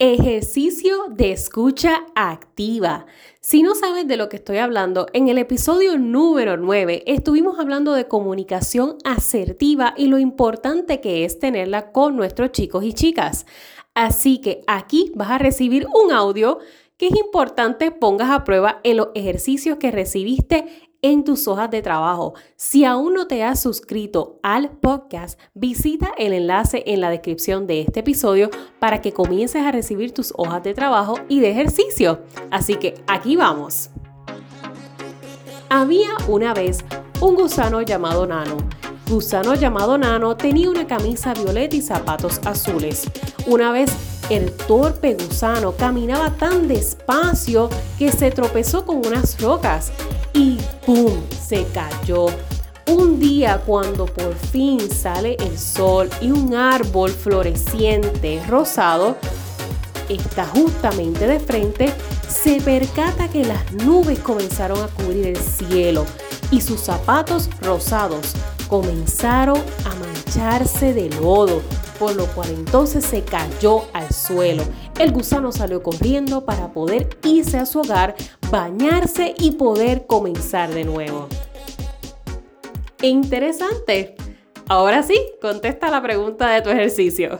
Ejercicio de escucha activa. Si no sabes de lo que estoy hablando, en el episodio número 9 estuvimos hablando de comunicación asertiva y lo importante que es tenerla con nuestros chicos y chicas. Así que aquí vas a recibir un audio que es importante pongas a prueba en los ejercicios que recibiste en tus hojas de trabajo. Si aún no te has suscrito al podcast, visita el enlace en la descripción de este episodio para que comiences a recibir tus hojas de trabajo y de ejercicio. Así que aquí vamos. Había una vez un gusano llamado Nano. Gusano llamado Nano tenía una camisa violeta y zapatos azules. Una vez el torpe gusano caminaba tan despacio que se tropezó con unas rocas ¡pum! se cayó. Un día cuando por fin sale el sol y un árbol floreciente rosado está justamente de frente, se percata que las nubes comenzaron a cubrir el cielo y sus zapatos rosados comenzaron a mancharse de lodo, por lo cual entonces se cayó al suelo. El gusano salió corriendo para poder irse a su hogar, bañarse y poder comenzar de nuevo. Interesante. Ahora sí, contesta la pregunta de tu ejercicio.